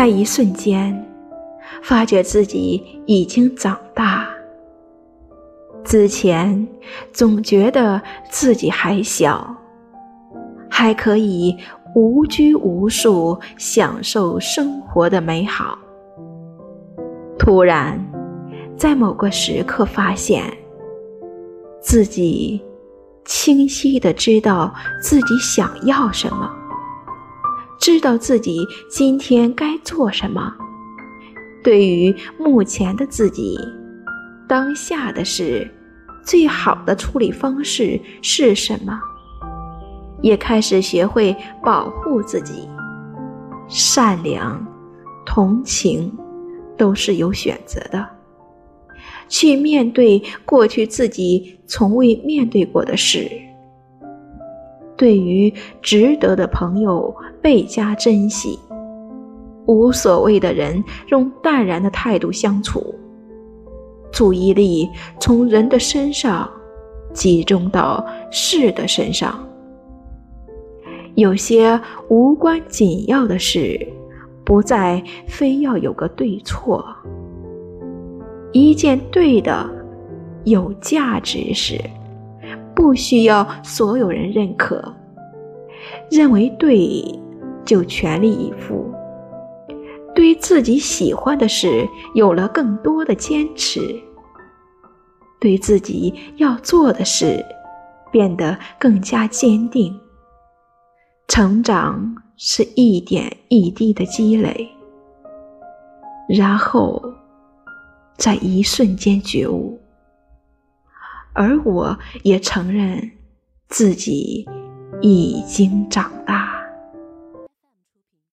在一瞬间，发觉自己已经长大。之前总觉得自己还小，还可以无拘无束享受生活的美好。突然，在某个时刻发现，自己清晰的知道自己想要什么，知道自己今天该做什么。对于目前的自己。当下的事，最好的处理方式是什么？也开始学会保护自己，善良、同情，都是有选择的。去面对过去自己从未面对过的事。对于值得的朋友倍加珍惜，无所谓的人用淡然的态度相处。注意力从人的身上集中到事的身上。有些无关紧要的事，不再非要有个对错。一件对的、有价值事，不需要所有人认可。认为对，就全力以赴。对自己喜欢的事有了更多的坚持，对自己要做的事变得更加坚定。成长是一点一滴的积累，然后在一瞬间觉悟，而我也承认自己已经长大。